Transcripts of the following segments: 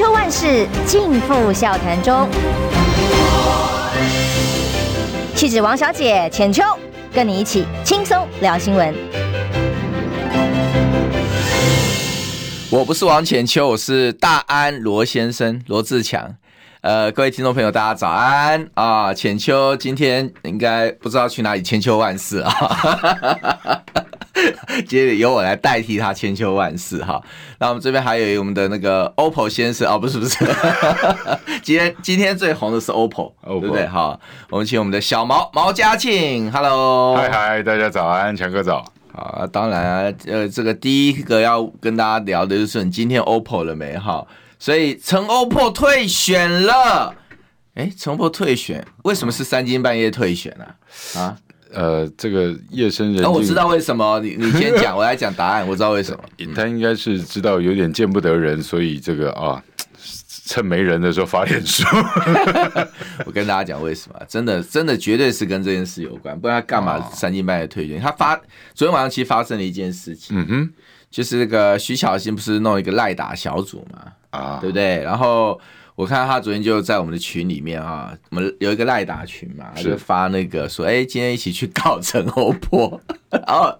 秋万事尽付笑谈中。气质王小姐浅秋，跟你一起轻松聊新闻。我不是王浅秋，我是大安罗先生罗志强。呃，各位听众朋友，大家早安啊！浅秋今天应该不知道去哪里千秋万世啊。接着由我来代替他千秋万世哈。那我们这边还有我们的那个 OPPO 先生哦，不是不是，今天今天最红的是 OPPO，, OPPO 对不对？好，我们请我们的小毛毛嘉庆，Hello，嗨嗨，大家早安，强哥早。好，当然呃，这个第一个要跟大家聊的就是你今天 OPPO 了没哈？所以陈 OPPO 退选了，哎，陈 OPPO 退选，为什么是三更半夜退选呢？啊？啊呃，这个夜深人静，那、哦、我知道为什么。你你先讲，我来讲答案。我知道为什么，他应该是知道有点见不得人，所以这个啊，趁没人的时候发点书。我跟大家讲为什么，真的真的绝对是跟这件事有关，不然他干嘛三更半夜退选？他发昨天晚上其实发生了一件事情，嗯哼，就是那个徐巧芯不是弄一个赖打小组嘛，啊，对不对？然后。我看到他昨天就在我们的群里面啊，我们有一个赖打群嘛，他就发那个说，哎，今天一起去告陈欧波，然后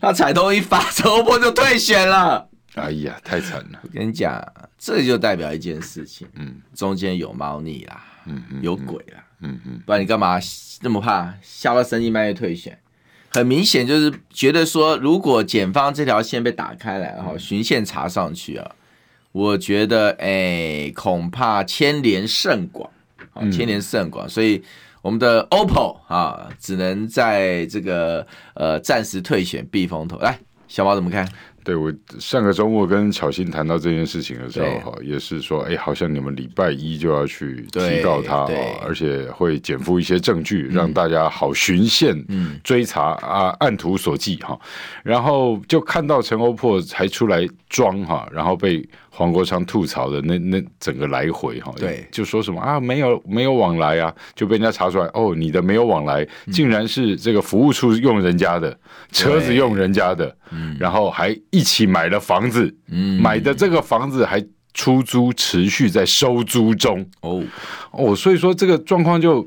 他彩通一发，陈欧波就退选了。哎呀，太惨了！我跟你讲，这就代表一件事情，嗯，中间有猫腻啦，嗯嗯，有鬼啦，嗯嗯，不然你干嘛那么怕吓到三更半夜退选？很明显就是觉得说，如果检方这条线被打开来，哈，循线查上去啊。我觉得，哎、欸，恐怕牵连甚广，啊，牵连甚广，所以我们的 OPPO 啊，只能在这个呃暂时退选避风头。来，小毛怎么看？对，我上个周末跟巧心谈到这件事情的时候，哈，也是说，哎，好像你们礼拜一就要去提告他，而且会减负一些证据，让大家好循线追查啊，按图索骥哈。然后就看到陈欧破还出来装哈，然后被黄国昌吐槽的那那整个来回哈，对，就说什么啊，没有没有往来啊，就被人家查出来，哦，你的没有往来，竟然是这个服务处用人家的车子用人家的，然后还。一起买了房子，嗯，买的这个房子还出租，持续在收租中。哦哦，所以说这个状况就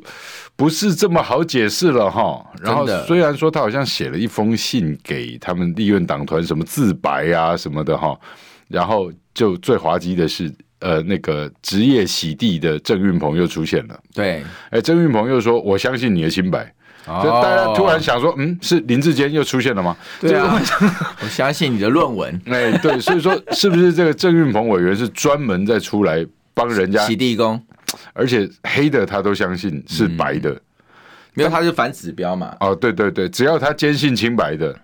不是这么好解释了哈。然后虽然说他好像写了一封信给他们立院党团，什么自白啊什么的哈。然后就最滑稽的是，呃，那个职业洗地的郑运鹏又出现了。对，哎，郑运鹏又说：“我相信你的清白。”就大家突然想说，嗯，是林志坚又出现了吗？对啊，我相信你的论文。哎，对，所以说是不是这个郑运鹏委员是专门在出来帮人家洗地工？而且黑的他都相信是白的，因为他是反指标嘛。哦，对对对，只要他坚信清白的，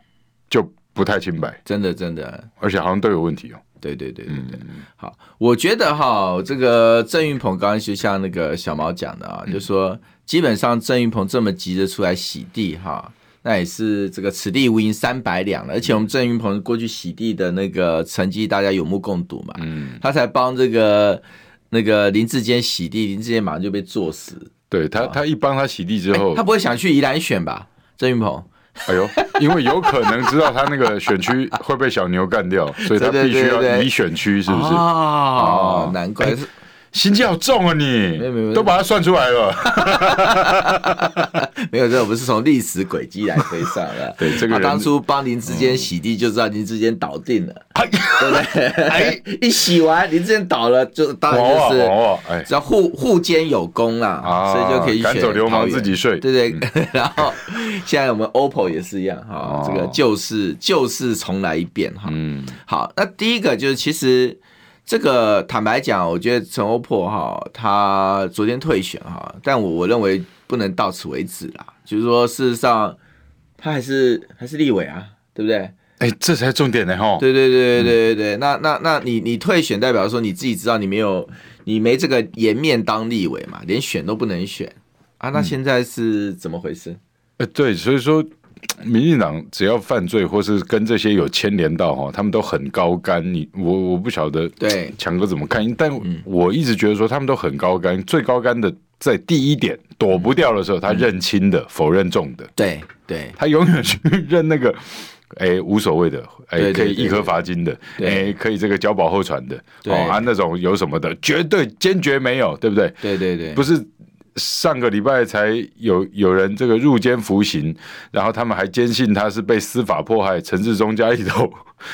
就不太清白。真的真的，而且好像都有问题哦。对对对对对，好，我觉得哈，这个郑云鹏刚刚就像那个小毛讲的啊，就说。基本上郑云鹏这么急着出来洗地哈，那也是这个此地无银三百两了。而且我们郑云鹏过去洗地的那个成绩，大家有目共睹嘛。嗯，他才帮这个那个林志坚洗地，林志坚马上就被坐死。对他，他一帮他洗地之后，他不会想去宜兰选吧？郑云鹏，哎呦，因为有可能知道他那个选区会被小牛干掉，所以他必须要移选区，是不是？哦，难怪是。心机好重啊你！你没有没有，都把它算出来了。没有，这我们是从历史轨迹来推算的。对，这个人当初帮林智坚洗地，就知道林智坚倒定了，对不对？哎，一洗完林智坚倒了，就当然就是只要互互间有功啦，所以就可以赶走流氓自己睡，对对。然后现在我们 OPPO 也是一样哈，这个旧事旧事重来一遍哈。嗯，好，那第一个就是其实。这个坦白讲，我觉得陈欧破哈，他昨天退选哈，但我我认为不能到此为止啦。就是说，事实上他还是还是立委啊，对不对？哎，这才重点呢哈。对对对对对对，嗯、那那那你你退选，代表说你自己知道你没有你没这个颜面当立委嘛，连选都不能选啊。那现在是怎么回事？呃、嗯，对，所以说。民进党只要犯罪或是跟这些有牵连到哈，他们都很高干。你我我不晓得，对强哥怎么看？但我一直觉得说他们都很高干。最高干的在第一点躲不掉的时候，他认轻的、否认重的。对对，他永远去 认那个哎，无所谓的，哎，可以一颗罚金的，哎，可以这个交保候传的，哦啊，那种有什么的，绝对坚决没有，对不对？对对对，不是上个礼拜才有有人这个入监服刑，然后他们还坚信他是被司法迫害，陈志忠家里头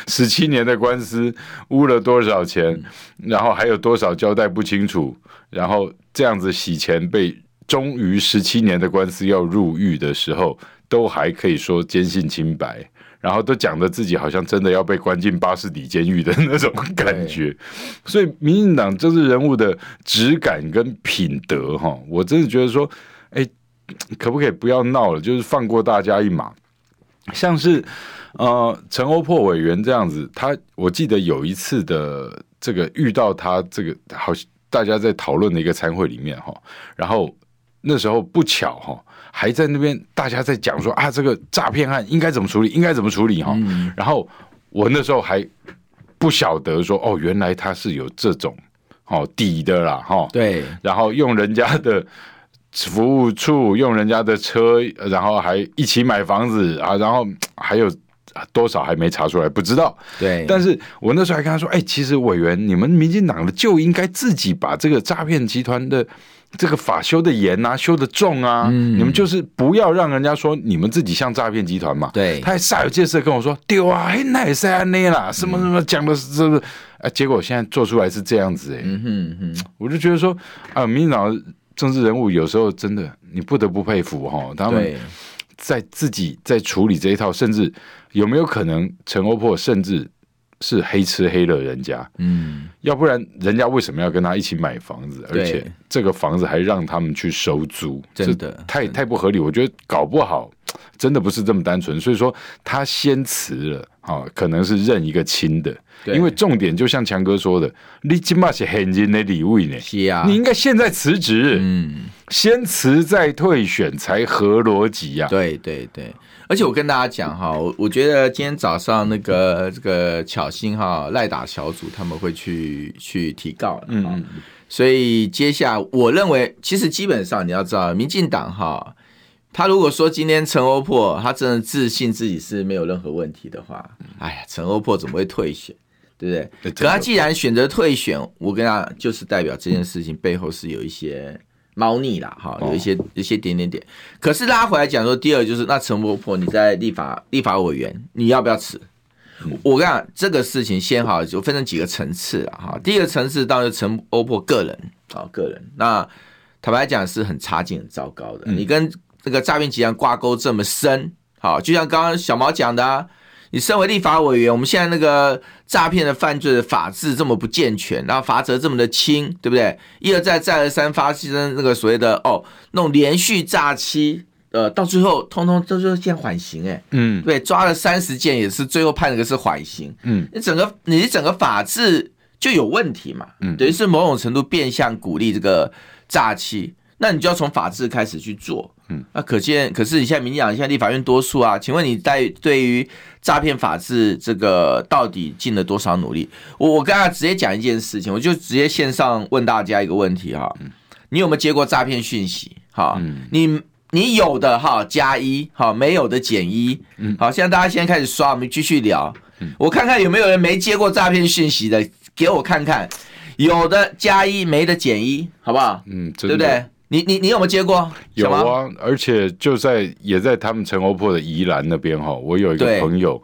十七年的官司污了多少钱，然后还有多少交代不清楚，然后这样子洗钱被终于十七年的官司要入狱的时候，都还可以说坚信清白。然后都讲的自己好像真的要被关进巴士底监狱的那种感觉，所以民进党政治人物的质感跟品德哈，我真的觉得说，哎，可不可以不要闹了？就是放过大家一马。像是呃陈欧珀委员这样子，他我记得有一次的这个遇到他这个好像大家在讨论的一个餐会里面哈，然后那时候不巧哈。还在那边，大家在讲说啊，这个诈骗案应该怎么处理，应该怎么处理哈。嗯、然后我那时候还不晓得说，哦，原来他是有这种哦底的啦哈。对。然后用人家的服务处，用人家的车，然后还一起买房子啊，然后还有多少还没查出来，不知道。对。但是我那时候还跟他说，哎，其实委员，你们民进党的就应该自己把这个诈骗集团的。这个法修的严啊，修的重啊，嗯、你们就是不要让人家说你们自己像诈骗集团嘛。对，他还煞有介事跟我说丢啊，那也是安内啦，什么什么讲的是是不是？哎，结果现在做出来是这样子哎、欸，嗯哼哼，我就觉得说啊，民进党政治人物有时候真的你不得不佩服哈，他们在自己在处理这一套，甚至有没有可能陈欧破甚至。是黑吃黑了人家，嗯，要不然人家为什么要跟他一起买房子？而且这个房子还让他们去收租，真的太太不合理。我觉得搞不好真的不是这么单纯。所以说他先辞了啊，可能是认一个亲的。因为重点就像强哥说的，你起码是很人的礼物呢，是啊，你应该现在辞职，嗯，先辞再退选才合逻辑呀。对对对。而且我跟大家讲哈，我我觉得今天早上那个这个巧芯哈赖打小组他们会去去提告了，嗯，所以接下来我认为，其实基本上你要知道，民进党哈，他如果说今天陈欧珀他真的自信自己是没有任何问题的话，哎呀，陈欧珀怎么会退选，对不对？可他既然选择退选，我跟他就是代表这件事情背后是有一些。猫腻啦，哈，有一些有一些点点点。可是拉回来讲说，第二就是那陈欧珀你在立法立法委员，你要不要辞？我跟你讲这个事情先好就分成几个层次啊，哈。第一个层次当然是陈欧珀个人啊，个人。那坦白讲是很差劲、很糟糕的。你跟这个诈骗集团挂钩这么深，好，就像刚刚小毛讲的啊。你身为立法委员，我们现在那个诈骗的犯罪的法制这么不健全，然后罚则这么的轻，对不对？一而再，再而三发生那个所谓的哦，那种连续诈欺，呃，到最后通通都是见缓刑，哎，嗯，对，抓了三十件也是最后判了个是缓刑，嗯，你整个你整个法制就有问题嘛，嗯，等于是某种程度变相鼓励这个诈欺，那你就要从法制开始去做。嗯，那可见，可是你现在民进党现在立法院多数啊，请问你在对于诈骗法制这个到底尽了多少努力？我我跟大家直接讲一件事情，我就直接线上问大家一个问题哈，你有没有接过诈骗讯息？哈，你你有的哈加一，好，没有的减一，好，现在大家现在开始刷，我们继续聊，我看看有没有人没接过诈骗讯息的，给我看看，有的加一，没的减一，好不好？嗯，对不对？你你你有没有接过？有啊，而且就在也在他们陈欧珀的宜兰那边哈，我有一个朋友，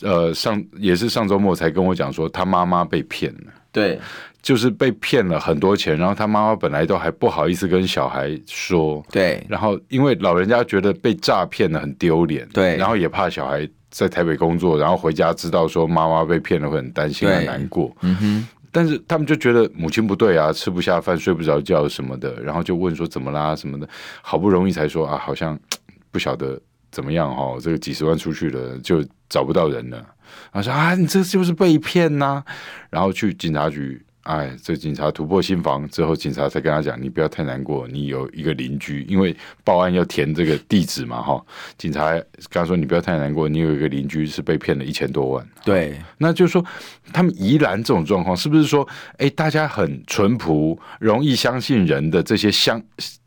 呃，上也是上周末才跟我讲说，他妈妈被骗了。对，就是被骗了很多钱，然后他妈妈本来都还不好意思跟小孩说。对，然后因为老人家觉得被诈骗了很丢脸。对，然后也怕小孩在台北工作，然后回家知道说妈妈被骗了会很担心很难过。嗯哼。但是他们就觉得母亲不对啊，吃不下饭，睡不着觉什么的，然后就问说怎么啦什么的，好不容易才说啊，好像不晓得怎么样哦，这个几十万出去了就找不到人了，他说啊，你这就是被骗呐，然后去警察局。哎，这警察突破新房之后，警察才跟他讲：“你不要太难过，你有一个邻居，因为报案要填这个地址嘛，哈。”警察刚说：“你不要太难过，你有一个邻居是被骗了一千多万。”对，那就是说，他们宜兰这种状况，是不是说，哎，大家很淳朴，容易相信人的这些相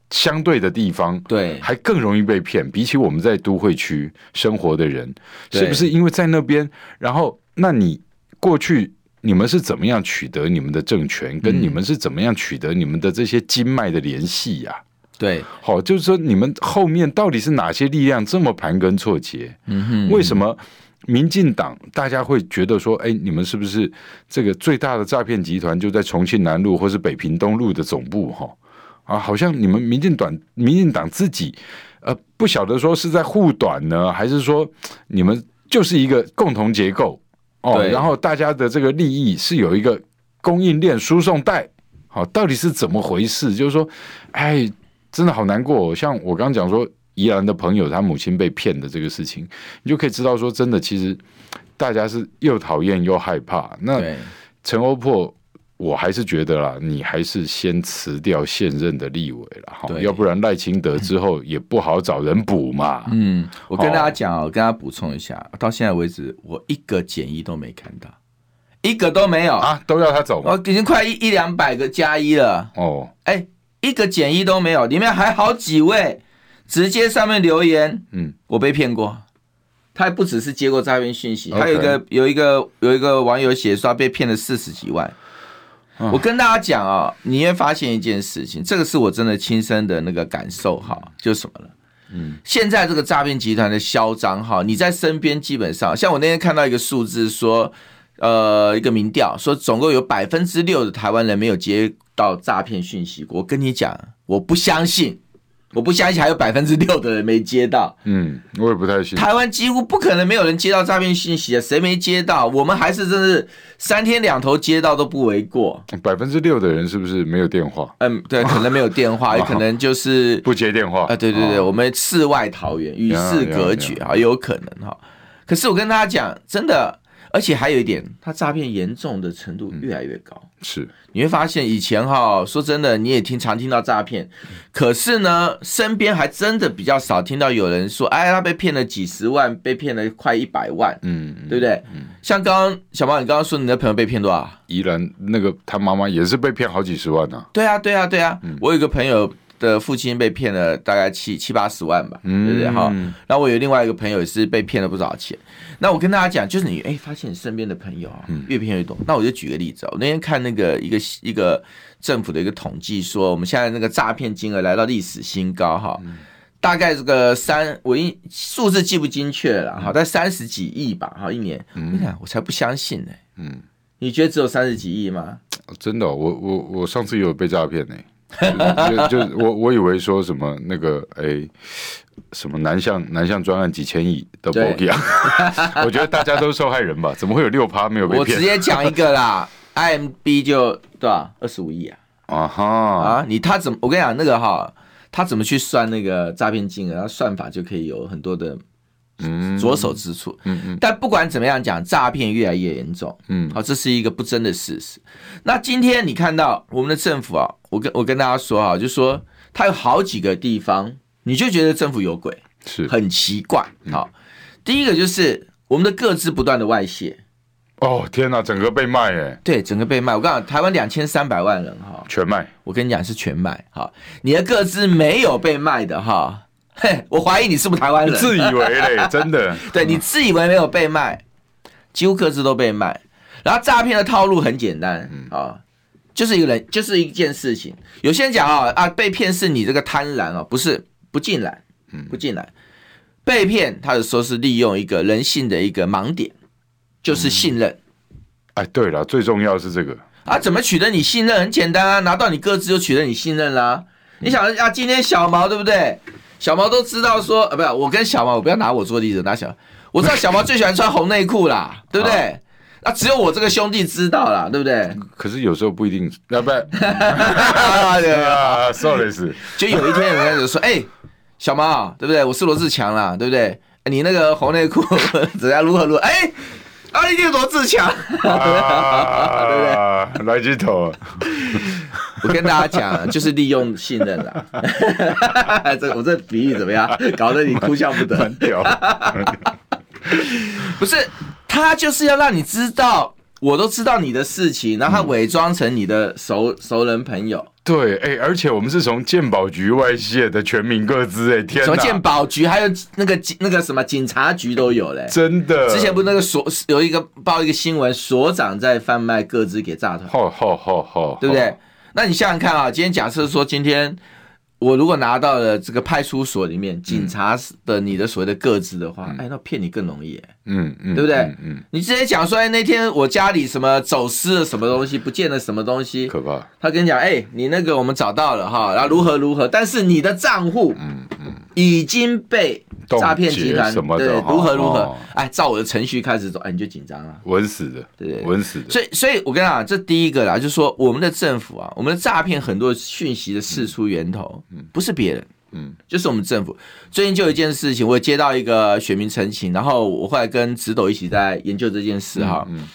相对的地方，对，还更容易被骗。比起我们在都会区生活的人，是不是因为在那边？然后，那你过去你们是怎么样取得你们的政权？跟你们是怎么样取得你们的这些经脉的联系呀？对，好，就是说你们后面到底是哪些力量这么盘根错节？嗯哼，为什么民进党大家会觉得说，哎，你们是不是这个最大的诈骗集团就在重庆南路或是北平东路的总部？哈。啊，好像你们民进党、民进党自己，呃，不晓得说是在护短呢，还是说你们就是一个共同结构哦？然后大家的这个利益是有一个供应链输送带，好，到底是怎么回事？就是说，哎，真的好难过。像我刚刚讲说，宜兰的朋友他母亲被骗的这个事情，你就可以知道说，真的，其实大家是又讨厌又害怕。那陈欧珀。我还是觉得啦，你还是先辞掉现任的立委了哈，要不然赖清德之后也不好找人补嘛。嗯，我跟大家讲，我跟大家补充一下，到现在为止，我一个简易都没看到，一个都没有。啊，都要他走，我已经快一一两百个加一了。哦，哎，一个简易都没有，里面还好几位直接上面留言，嗯，我被骗过，他还不只是接过诈骗讯息，还有一个有一个有一个网友写说他被骗了四十几万。我跟大家讲啊，你会发现一件事情，这个是我真的亲身的那个感受哈，就是什么了？嗯，现在这个诈骗集团的嚣张哈，你在身边基本上，像我那天看到一个数字说，呃，一个民调说，总共有百分之六的台湾人没有接到诈骗讯息。我跟你讲，我不相信。我不相信还有百分之六的人没接到。嗯，我也不太信。台湾几乎不可能没有人接到诈骗信息啊！谁没接到？我们还是真是三天两头接到都不为过。百分之六的人是不是没有电话？嗯，对，可能没有电话，也可能就是 不接电话啊。对对对，我们世外桃源，与世隔绝啊，有可能哈。可是我跟大家讲，真的。而且还有一点，他诈骗严重的程度越来越高。嗯、是，你会发现以前哈，说真的，你也听常听到诈骗，可是呢，身边还真的比较少听到有人说，哎，他被骗了几十万，被骗了快一百万，嗯，对不对？嗯、像刚刚小毛，你刚刚说你的朋友被骗多少？宜兰那个他妈妈也是被骗好几十万呢、啊。对啊，对啊，对啊，嗯、我有一个朋友。的父亲被骗了大概七七八十万吧，对不对？哈，然后我有另外一个朋友也是被骗了不少钱。那我跟大家讲，就是你哎，发现你身边的朋友啊，越骗越多。那我就举个例子啊，我那天看那个一个一个政府的一个统计说，我们现在那个诈骗金额来到历史新高哈，大概这个三，我一数字记不精确了哈，但三十几亿吧，哈，一年。你看，我才不相信呢。嗯，你觉得只有三十几亿吗？真的，我我我上次有被诈骗呢。就就我我以为说什么那个哎、欸，什么南向南向专案几千亿的保险，我觉得大家都是受害人吧？怎么会有六趴没有被骗？我直接讲一个啦，IMB 就多少二十五亿啊！啊哈啊，你他怎么？我跟你讲那个哈，他怎么去算那个诈骗金额？他算法就可以有很多的。嗯，着手之处，嗯嗯，但不管怎么样讲，诈骗越来越严重，嗯，好，这是一个不争的事实。那今天你看到我们的政府啊，我跟我跟大家说啊，就说它有好几个地方，你就觉得政府有鬼，是很奇怪。好，第一个就是我们的个资不断的外泄。哦，天哪，整个被卖哎，对，整个被卖。我告诉你，台湾两千三百万人哈，全卖。我跟你讲是全卖，哈，你的个资没有被卖的哈。嘿，我怀疑你是不是台湾人？自以为嘞，真的。对，你自以为没有被卖，几乎个资都被卖。然后诈骗的套路很简单啊，就是一个人，就是一件事情。有些人讲啊啊，被骗是你这个贪婪哦，不是不进来，不进来。被骗，他的说是利用一个人性的一个盲点，就是信任。哎，对了，最重要是这个啊，怎么取得你信任？很简单啊，拿到你鸽子就取得你信任啦。你想啊，今天小毛对不对？小毛都知道说，呃，不是我跟小毛，我不要拿我做例子，拿小，我知道小毛最喜欢穿红内裤啦，对不对？那只有我这个兄弟知道啦，对不对？可是有时候不一定，要不然，对啊，sorry，是，就有一天人家就说，哎，小毛，对不对？我是罗志强啦，对不对？你那个红内裤 怎样如何如何？哎，啊，一定罗志强，对不对？来鸡头。我跟大家讲，就是利用信任啦。这我这比喻怎么样？搞得你哭笑不得。不是，他就是要让你知道我都知道你的事情，然后他伪装成你的熟、嗯、熟人朋友。对，哎、欸，而且我们是从鉴宝局外泄的全民各资，哎，天哪！从鉴宝局还有那个那个什么警察局都有嘞，真的。之前不是那个所有一个报一个新闻，所长在贩卖各资给诈团，对不对？那你想想看啊，今天假设说今天。我如果拿到了这个派出所里面警察的你的所谓的个资的话，嗯、哎，那骗你更容易，嗯嗯，对不对？嗯，嗯你直接讲说，哎，那天我家里什么走失了什么东西，不见了什么东西，可怕。他跟你讲，哎，你那个我们找到了哈，然后如何如何，但是你的账户，嗯嗯，已经被。诈骗集团什么的，对，如何如何？哦、哎，照我的程序开始走，哎，你就紧张了，稳死的，对，稳死的。所以，所以我跟你讲，这第一个啦，就是说，我们的政府啊，我们的诈骗很多讯息的释出源头，嗯，不是别人，嗯，就是我们政府。最近就有一件事情，我接到一个选民陈情，然后我后来跟直斗一起在研究这件事哈，嗯，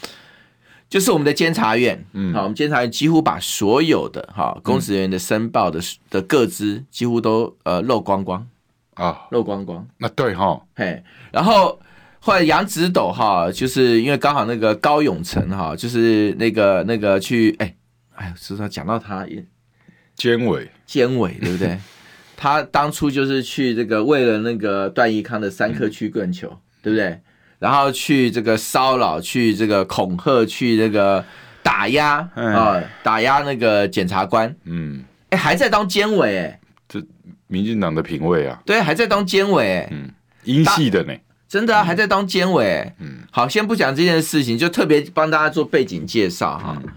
就是我们的监察院，嗯，好，我们监察院几乎把所有的哈公职人员的申报的的个资几乎都呃漏光光。啊，漏光光，那对哈，嘿，然后后来杨直斗哈，就是因为刚好那个高永成哈，就是那个那个去，哎，哎，是说讲到他？也，监委，监委对不对？他当初就是去这个为了那个段宜康的三颗曲棍球，嗯、对不对？然后去这个骚扰，去这个恐吓，去这个打压啊，嗯、打压那个检察官，嗯，哎，还在当监委，哎。民进党的品味啊，对，还在当监委，嗯，英系的呢，真的啊，还在当监委，嗯，好，先不讲这件事情，就特别帮大家做背景介绍哈。嗯、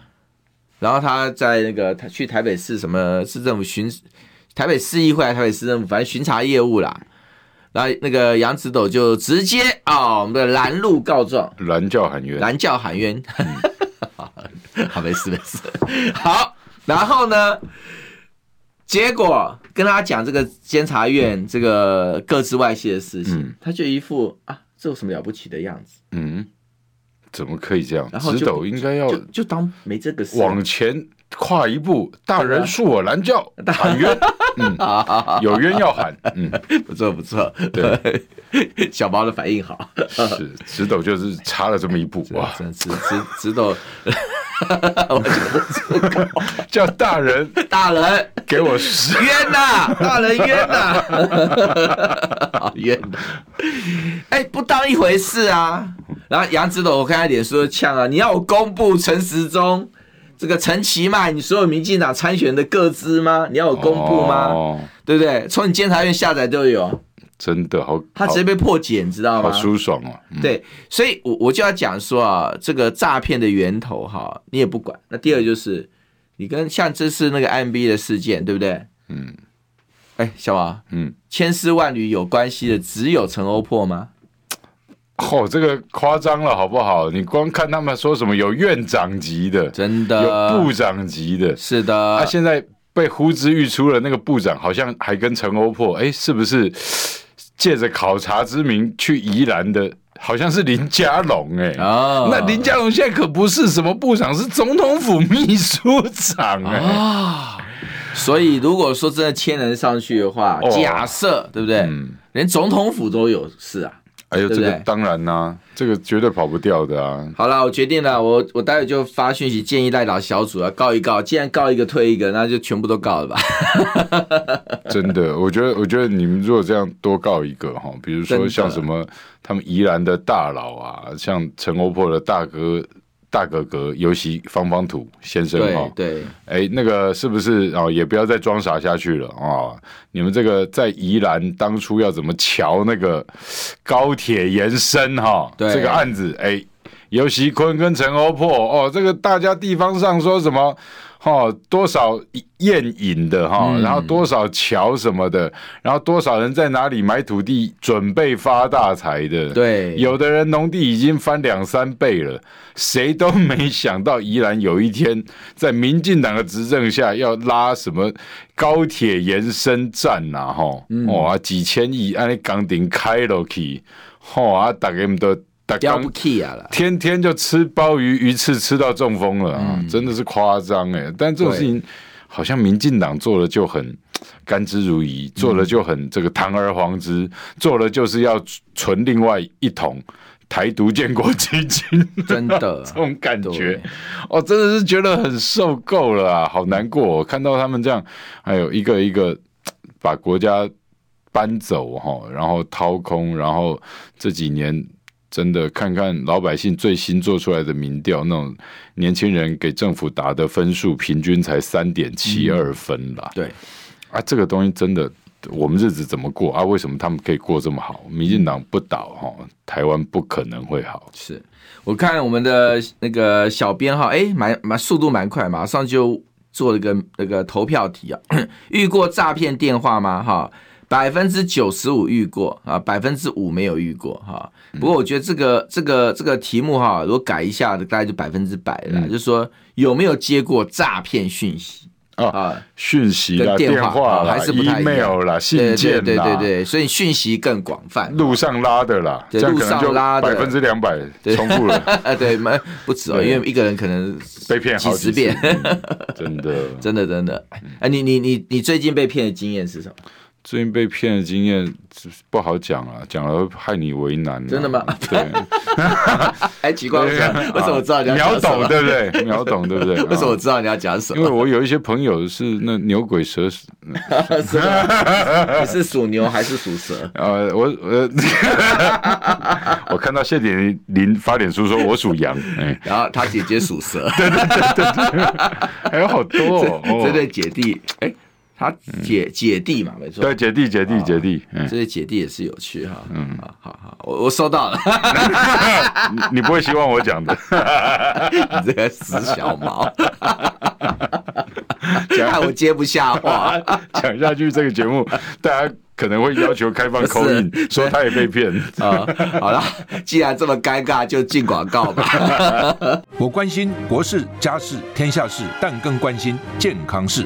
然后他在那个他去台北市什么市政府巡，台北市议会台北市政府，反正巡查业务啦。然后那个杨子斗就直接啊、哦，我们的拦路告状，拦轿喊冤，拦轿喊冤，嗯、好，没事没事，好，然后呢？结果跟他讲这个监察院这个各自外泄的事情，嗯、他就一副啊，这有什么了不起的样子？嗯，怎么可以这样？然后植斗应该要就，就当没这个事，往前跨一步，大人恕我拦轿喊冤，嗯，有冤要喊，嗯，不错不错，对，小毛的反应好，是直斗就是差了这么一步哇，直直直斗。我叫大人，大人。给我冤呐！大人冤呐！冤的，哎，不当一回事啊！然后杨直斗，我看他脸说呛啊，你要我公布陈时中这个陈其迈，你所有民进党参选的各资吗？你要我公布吗？哦、对不对？从你监察院下载都有。真的好，他直接被破解，你知道吗？好舒爽哦。嗯、对，所以，我我就要讲说啊，这个诈骗的源头哈，你也不管。那第二就是，你跟像这次那个 IMB 的事件，对不对？嗯。哎，小王，嗯，千丝万缕有关系的只有陈欧破吗？哦，这个夸张了，好不好？你光看他们说什么有院长级的，真的有部长级的，是的。他、啊、现在被呼之欲出了那个部长，好像还跟陈欧珀，哎，是不是？借着考察之名去宜兰的，好像是林佳龙哎，哦，那林佳龙现在可不是什么部长，是总统府秘书长哎，哦，所以如果说真的千人上去的话，哦，假设对不对？嗯，连总统府都有事啊。哎呦，这个当然啦、啊，这个绝对跑不掉的啊！好了，我决定了，我我待会就发讯息建议赖老小组啊告一告，既然告一个退一个，那就全部都告了吧。真的，我觉得，我觉得你们如果这样多告一个哈，比如说像什么他们宜兰的大佬啊，像陈欧珀的大哥。大哥哥，尤其方方土先生哈，对，哎、欸，那个是不是哦？也不要再装傻下去了啊、哦！你们这个在宜兰当初要怎么瞧那个高铁延伸哈？哦，这个案子，哎、欸，游锡堃跟陈欧破哦，这个大家地方上说什么？哦，多少宴饮的哈，然后多少桥什么的，然后多少人在哪里买土地准备发大财的，对，有的人农地已经翻两三倍了，谁都没想到宜兰有一天在民进党的执政下要拉什么高铁延伸站呐，哈，哇，几千亿按你钢顶开了去，哇，大家们都。掉不起啊了，天天就吃鲍鱼鱼翅吃到中风了啊！嗯、真的是夸张哎！但这种事情好像民进党做了就很甘之如饴，做了就很这个堂而皇之，做了就是要存另外一桶，台独建国基金，真的。这种感觉，哦，真的是觉得很受够了啊，好难过哦，看到他们这样，还有一个一个把国家搬走哈，然后掏空，然后这几年真的看看老百姓最新做出来的民调，那种年轻人给政府打的分数平均才三点七二分啦，对，啊，这个东西真的。我们日子怎么过啊？为什么他们可以过这么好？民进党不倒哈，台湾不可能会好。是我看我们的那个小编哈，哎，蛮蛮速度蛮快，马上就做了个那个投票题啊。遇过诈骗电话吗？哈，百分之九十五遇过啊，百分之五没有遇过哈。不过我觉得这个这个这个题目哈，如果改一下，大概就百分之百了。就是说有没有接过诈骗讯息？啊，讯息啦、电话啦、还是不太 email 啦、信件啦，对对对，所以讯息更广泛。路上拉的啦，路上拉的百分之两百重复了。对，没不止哦，因为一个人可能被骗几十遍，真的，真的，真的。哎，你你你你最近被骗的经验是什么？最近被骗的经验不好讲啊，讲了会害你为难、啊。真的吗？对，还奇怪，为什么我知道你要秒懂，对不对？秒懂，对不对？为什么我知道你要讲什么？因为我有一些朋友是那牛鬼蛇神，是吗？你是属牛还是属蛇？呃，我呃我看到谢点林发脸书说我属羊，哎，然后他姐姐属蛇，对对对对对，还有好多哦，这对姐弟，哎。他姐姐弟嘛，没错，对，姐弟姐弟姐弟，这些姐弟也是有趣哈。嗯，好好好，我我收到了。你不会希望我讲的，你这个死小毛，看我接不下话，讲下去这个节目，大家可能会要求开放 call in，说他也被骗啊。好了，既然这么尴尬，就进广告吧。我关心国事、家事、天下事，但更关心健康事。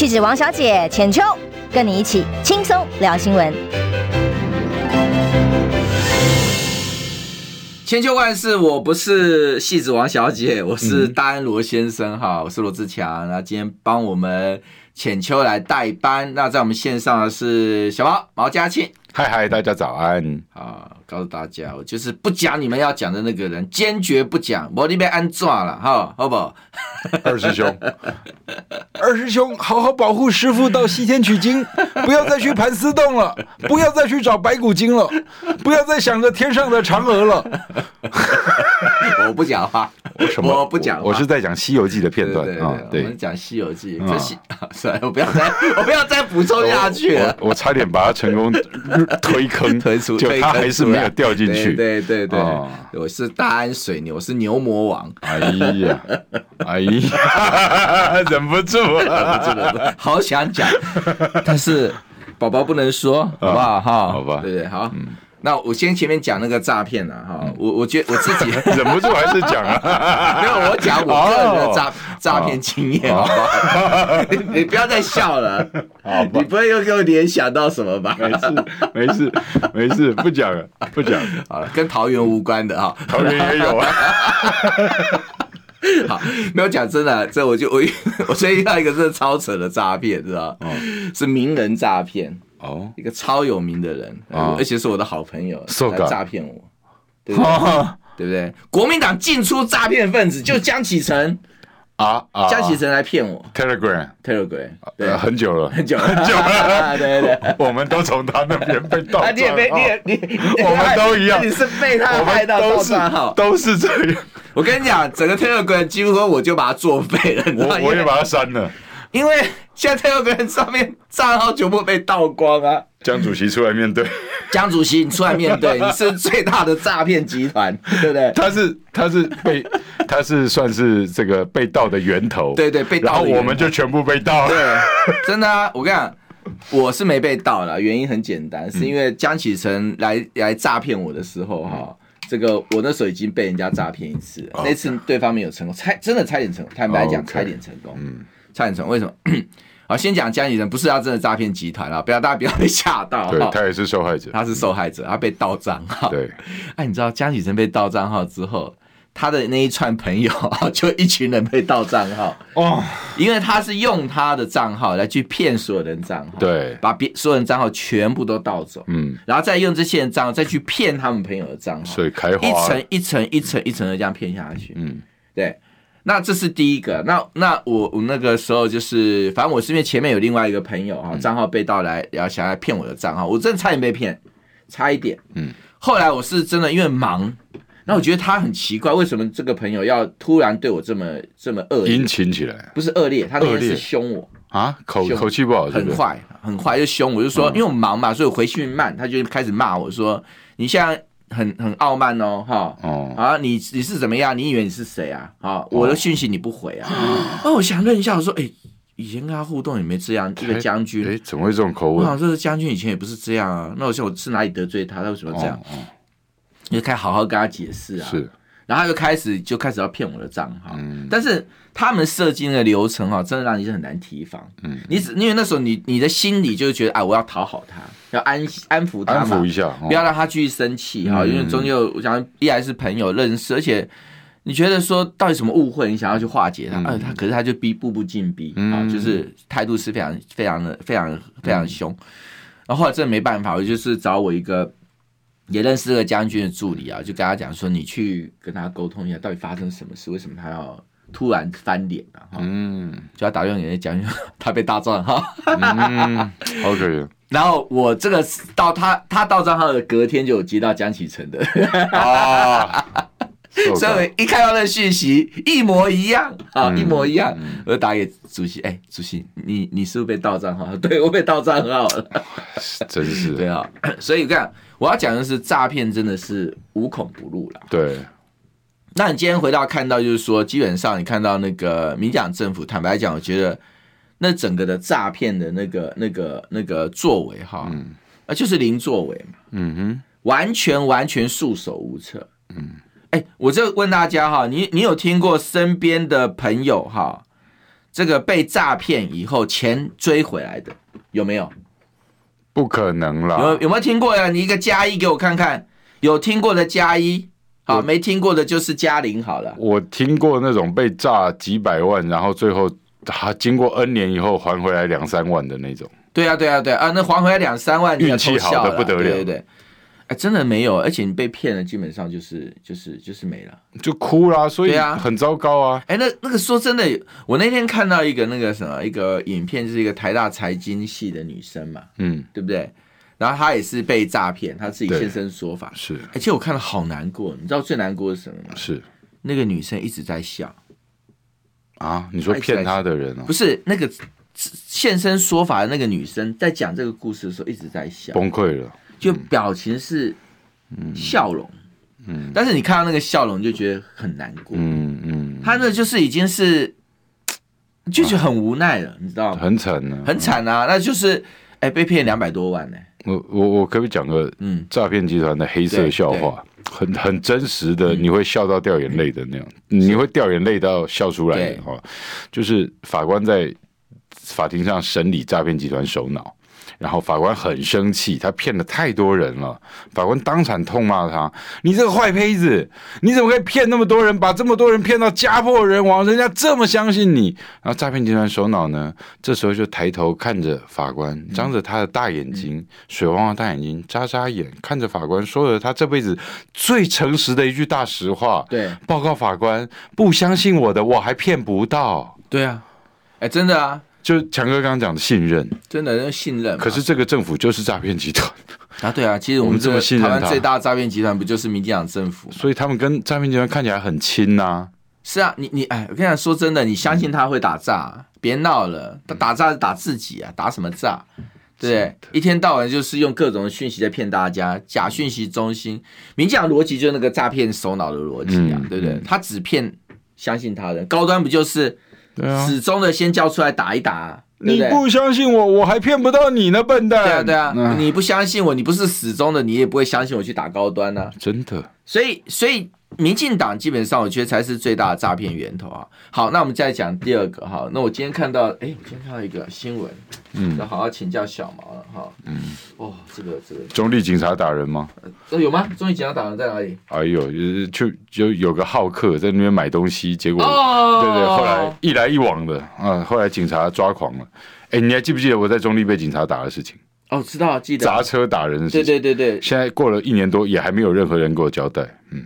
气质王小姐浅秋，跟你一起轻松聊新闻。千秋万世，我不是戏子王小姐，我是丹罗先生哈，嗯、我是罗志强。那今天帮我们浅秋来代班，那在我们线上的是小毛毛嘉庆。嗨嗨，大家早安啊！告诉大家，我就是不讲你们要讲的那个人，坚决不讲，我你被安抓了哈，好不好？二师兄，二师兄，好好保护师傅到西天取经，不要再去盘丝洞了，不要再去找白骨精了，不要再想着天上的嫦娥了。我不讲话，我什么？我不讲话，我是在讲《西游记》的片段啊。对，我们讲《西游记》，这西，算了，我不要再，我不要再补充下去了。我差点把他成功。推坑推出，就他还是没有掉进去。对对对，我是大安水牛，我是牛魔王。哎呀，哎呀，忍不住了，好想讲，但是宝宝不能说，好不好？哈，好吧，对对，好。那我先前面讲那个诈骗了哈，我我觉得我自己 忍不住还是讲啊，没有我讲我个人的诈诈骗经验，好不好？你你不要再笑了，好，你不会又给我联想到什么吧？没事没事没事，不讲了不讲，好了，跟桃园无关的哈，桃园也有啊。好，没有讲真的，这我就我我最近遇到一个真的超扯的诈骗，知道？是名人诈骗。哦，一个超有名的人，而且是我的好朋友来诈骗我，对不对？对不对？国民党进出诈骗分子就江启臣啊啊，江启臣来骗我。Telegram，Telegram，对，很久了，很久 很久了，对对对，我们都从他那边被盗，你也被，你也你，我们都一样，你是被他害到盗账号，都是这样。我跟你讲，整个 Telegram 几乎说我就把它作废了，我我也把它删了。因为现在有个人上面账号全部被盗光啊！江主席出来面对，江主席你出来面对，你是最大的诈骗集团，对不对？他是他是被他是算是这个被盗的源头，对对被盗，然后我们就全部被盗，对，真的啊！我跟你讲，我是没被盗了，原因很简单，是因为江启臣来来诈骗我的时候哈，这个我那时候已经被人家诈骗一次了，那次对方没有成功，差真的差点成功，坦白讲差点成功，嗯，差点成，为什么？好，先讲江启臣不是他真的诈骗集团啊，不要大家不要被吓到，对，他也是受害者，他是受害者，他被盗账号，对，哎，你知道江启臣被盗账号之后。他的那一串朋友就一群人被盗账号哦，因为他是用他的账号来去骗所有人账号，对，把别所有人账号全部都盗走，嗯，然后再用这些人账号再去骗他们朋友的账号，所以开花一层一层一层一层的这样骗下去，嗯，对，那这是第一个，那那我我那个时候就是，反正我是因为前面有另外一个朋友哈，账号被盗来，然后想要骗我的账号，我真的差点被骗，差一点，嗯，后来我是真的因为忙。那我觉得他很奇怪，为什么这个朋友要突然对我这么这么恶劣？殷勤起来，不是恶劣，他那天是凶我。啊，口口气不好，很坏，很坏就凶我，就说因为我忙嘛，所以我回去慢，他就开始骂我说：“你现在很很傲慢哦，哈，哦啊，你你是怎么样？你以为你是谁啊？啊，我的讯息你不回啊？哦我想问一下，我说，哎，以前跟他互动也没这样，一个将军，哎，怎么会这种口吻？我想这个将军以前也不是这样啊，那我想我是哪里得罪他？他为什么这样？”就可以好好跟他解释啊，是，然后他就开始就开始要骗我的账号，嗯，但是他们设计的流程哈，真的让你是很难提防，嗯，你只因为那时候你你的心里就是觉得啊，我要讨好他，要安安抚他嘛，安抚一下，不要让他继续生气哈，因为终究我想依然是朋友认识，而且你觉得说到底什么误会，你想要去化解他，呃，他可是他就逼步步进逼啊，就是态度是非常非常的非常非常凶，然后后来真的没办法，我就是找我一个。也认识这个将军的助理啊，就跟他讲说，你去跟他沟通一下，到底发生什么事？为什么他要突然翻脸啊？嗯，就要打电话给那将军，他被盗账号。嗯，OK。然后我这个到他他到账号的隔天就有接到江启程的啊，所以一看到那讯息一模一样啊，一模一样，我就打给主席，哎，主席，你你是不是被盗账号？对，我被盗账号了，真是对啊。所以你看。我要讲的是诈骗真的是无孔不入了。对，那你今天回到看到，就是说，基本上你看到那个民进党政府，坦白讲，我觉得那整个的诈骗的那个、那个、那个作为，哈，嗯，啊，就是零作为嘛，嗯哼，完全完全束手无策，嗯，哎，我就问大家哈，你你有听过身边的朋友哈，这个被诈骗以后钱追回来的有没有？不可能了，有有没有听过呀？你一个加一给我看看，有听过的加一，好，没听过的就是加零好了。我听过那种被炸几百万，然后最后他经过 N 年以后还回来两三万的那种。对啊，对啊，对啊，那还回来两三万，运气好的不得了，对对对。哎，真的没有，而且你被骗了，基本上就是就是就是没了，就哭了，所以啊，很糟糕啊。哎，那那个说真的，我那天看到一个那个什么一个影片，就是一个台大财经系的女生嘛，嗯，对不对？然后她也是被诈骗，她自己现身说法，是。而且我看了好难过，你知道最难过是什么吗？是那个女生一直在笑啊！你说骗她的人啊？不是那个现身说法的那个女生，在讲这个故事的时候一直在笑，崩溃了。就表情是笑容，嗯，但是你看到那个笑容，就觉得很难过，嗯嗯，他那就是已经是 就觉得很无奈了，你知道吗？很惨啊，很惨啊，那就是哎被骗两百多万呢。我我我可不可以讲个嗯。诈骗集团的黑色笑话，很很真实的，你会笑到掉眼泪的那样，你会掉眼泪到笑出来的哈，就是法官在法庭上审理诈骗集团首脑。然后法官很生气，他骗了太多人了。法官当场痛骂他：“你这个坏胚子，你怎么可以骗那么多人，把这么多人骗到家破人亡？人家这么相信你。”然后诈骗集团首脑呢，这时候就抬头看着法官，张着他的大眼睛，嗯、水汪汪的大眼睛，眨眨眼看着法官，说了他这辈子最诚实的一句大实话：“对，报告法官，不相信我的，我还骗不到。”对啊，哎，真的啊。就强哥刚刚讲的信任，真的信任。可是这个政府就是诈骗集团啊！对啊，其实我们这么信任台湾最大的诈骗集团不就是民进党政府？所以他们跟诈骗集团看起来很亲呐。是啊，你你哎，我跟你讲，说真的，你相信他会打诈？别闹了，他打诈是打自己啊，打什么诈？对，一天到晚就是用各种讯息在骗大家，假讯息中心。民进党逻辑就是那个诈骗首脑的逻辑啊，对不对？他只骗相信他的高端，不就是？对啊，死忠的先叫出来打一打。对对，你不相信我，我还骗不到你呢，笨蛋。对啊，对啊，嗯、你不相信我，你不是始终的，你也不会相信我去打高端呢、啊。真的。所以，所以。民进党基本上，我觉得才是最大的诈骗源头啊。好，那我们再讲第二个哈。那我今天看到，哎，我今天看到一个新闻，嗯，要好好请教小毛了哈。嗯，哦，这个这个，中立警察打人吗？呃，有吗？中立警察打人在哪里？哎呦，就就有个好客在那边买东西，结果，哦、对对，后来一来一往的啊，后来警察抓狂了。哎，你还记不记得我在中立被警察打的事情？哦，知道，记得。砸车打人的事情。对对对对。现在过了一年多，也还没有任何人给我交代。嗯。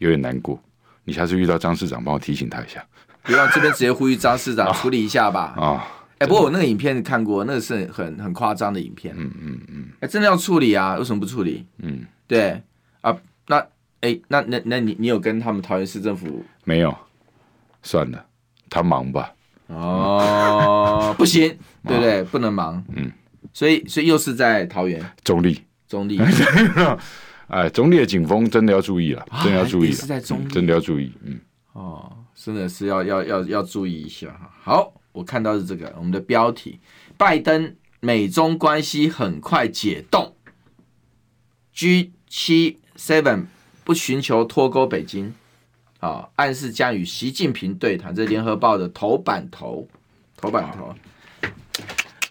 有点难过，你下次遇到张市长，帮我提醒他一下。不要，这边直接呼吁张市长 处理一下吧。啊，哎、欸，不过我那个影片看过，那个是很很夸张的影片。嗯嗯嗯，哎、欸，真的要处理啊？为什么不处理？嗯，对啊，那哎、欸，那那那你你有跟他们桃园市政府？没有，算了，他忙吧。哦，不行，对不对？不能忙。嗯，所以所以又是在桃园中立中立。哎，中立的警风真的要注意了，真的要注意了，是在中立，真的要注意，嗯，哦，真的是要要要要注意一下哈。好，我看到是这个，我们的标题：拜登美中关系很快解冻，G 七 Seven 不寻求脱钩北京，啊、哦，暗示将与习近平对谈。这是联合报的头版头，头版头。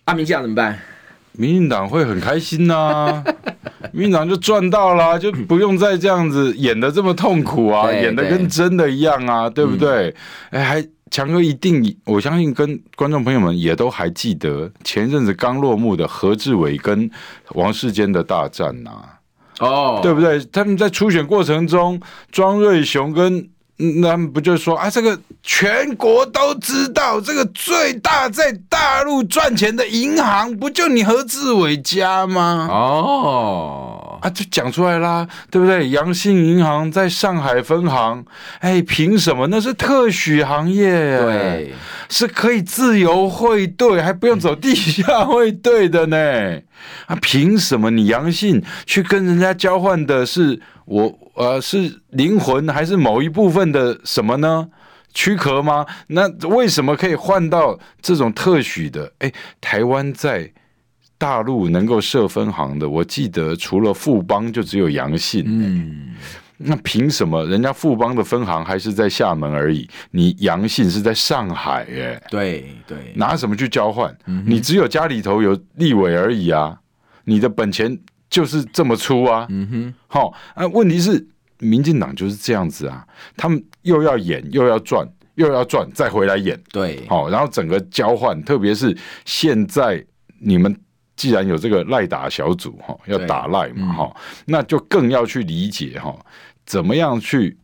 阿明这样怎么办？民进党会很开心呐、啊。民进党就赚到了，就不用再这样子演的这么痛苦啊，演的跟真的一样啊，对不对？哎、嗯，还强哥一定，我相信跟观众朋友们也都还记得前阵子刚落幕的何志伟跟王世坚的大战呐、啊，哦，对不对？他们在初选过程中，庄瑞雄跟。那不就是说啊，这个全国都知道，这个最大在大陆赚钱的银行，不就你何志伟家吗？哦，啊，就讲出来啦，对不对？阳信银行在上海分行，哎，凭什么？那是特许行业，对，是可以自由汇兑，还不用走地下汇兑的呢。啊，凭什么你阳信去跟人家交换的是我？呃，是灵魂还是某一部分的什么呢？躯壳吗？那为什么可以换到这种特许的？哎，台湾在大陆能够设分行的，我记得除了富邦就只有阳信。嗯，那凭什么人家富邦的分行还是在厦门而已？你阳信是在上海？哎，对对，拿什么去交换？嗯、你只有家里头有立委而已啊，你的本钱。就是这么粗啊，嗯哼，好啊。问题是，民进党就是这样子啊，他们又要演，又要转，又要转，再回来演，对，好，然后整个交换，特别是现在你们既然有这个赖打小组哈，要打赖嘛哈，嗯，那就更要去理解哈，怎么样去。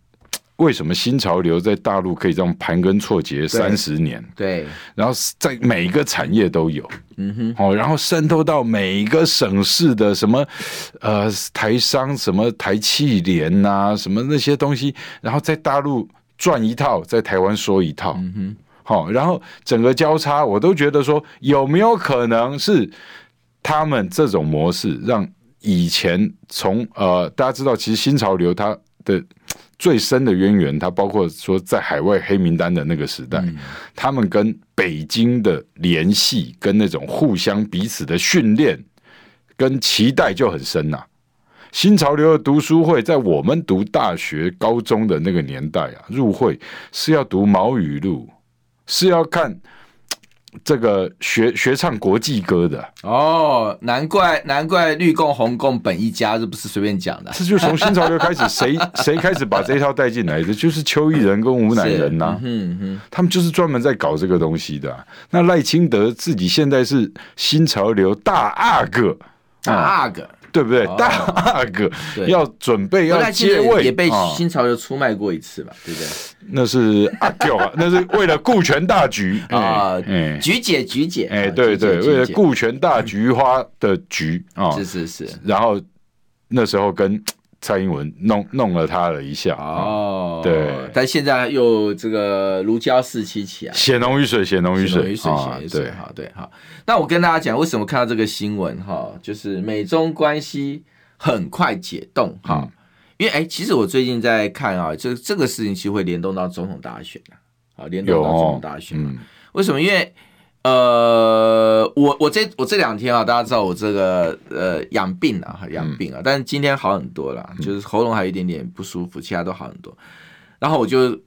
为什么新潮流在大陆可以这样盘根错节三十年？对，然后在每一个产业都有，嗯哼，哦，然后渗透到每一个省市的什么呃台商，什么台企联呐，什么那些东西，然后在大陆赚一套，在台湾说一套，嗯哼，好，然后整个交叉，我都觉得说有没有可能是他们这种模式，让以前从呃大家知道，其实新潮流它的。最深的渊源，它包括说在海外黑名单的那个时代，嗯、他们跟北京的联系，跟那种互相彼此的训练，跟期待就很深呐、啊。新潮流的读书会，在我们读大学、高中的那个年代啊，入会是要读毛语录，是要看。这个学学唱国际歌的哦，难怪难怪绿共红共本一家，这不是随便讲的。这就从新潮流开始，谁谁开始把这一套带进来的？就是邱毅仁跟吴乃仁呐、啊，嗯嗯，他们就是专门在搞这个东西的、啊。那赖清德自己现在是新潮流大阿哥，大阿哥。对不对？大阿哥要准备要接位，也被新潮流出卖过一次吧？对不对？那是阿舅啊，那是为了顾全大局 啊。嗯，菊姐，菊姐，哎，对对，为了顾全大菊花的菊啊，是是是。然后那时候跟。蔡英文弄弄了他了一下哦，对，但现在又这个如胶似漆起来，血浓于水，血浓于水，血浓于水，对，好，对，好。那我跟大家讲，为什么看到这个新闻哈，就是美中关系很快解冻哈，因为哎，其实我最近在看啊，这这个事情其实会联动到总统大选啊，联动到总统大选嘛。为什么？因为呃，我我这我这两天啊，大家知道我这个呃养病啊，养病啊，但是今天好很多了，就是喉咙还有一点点不舒服，其他都好很多。然后我就。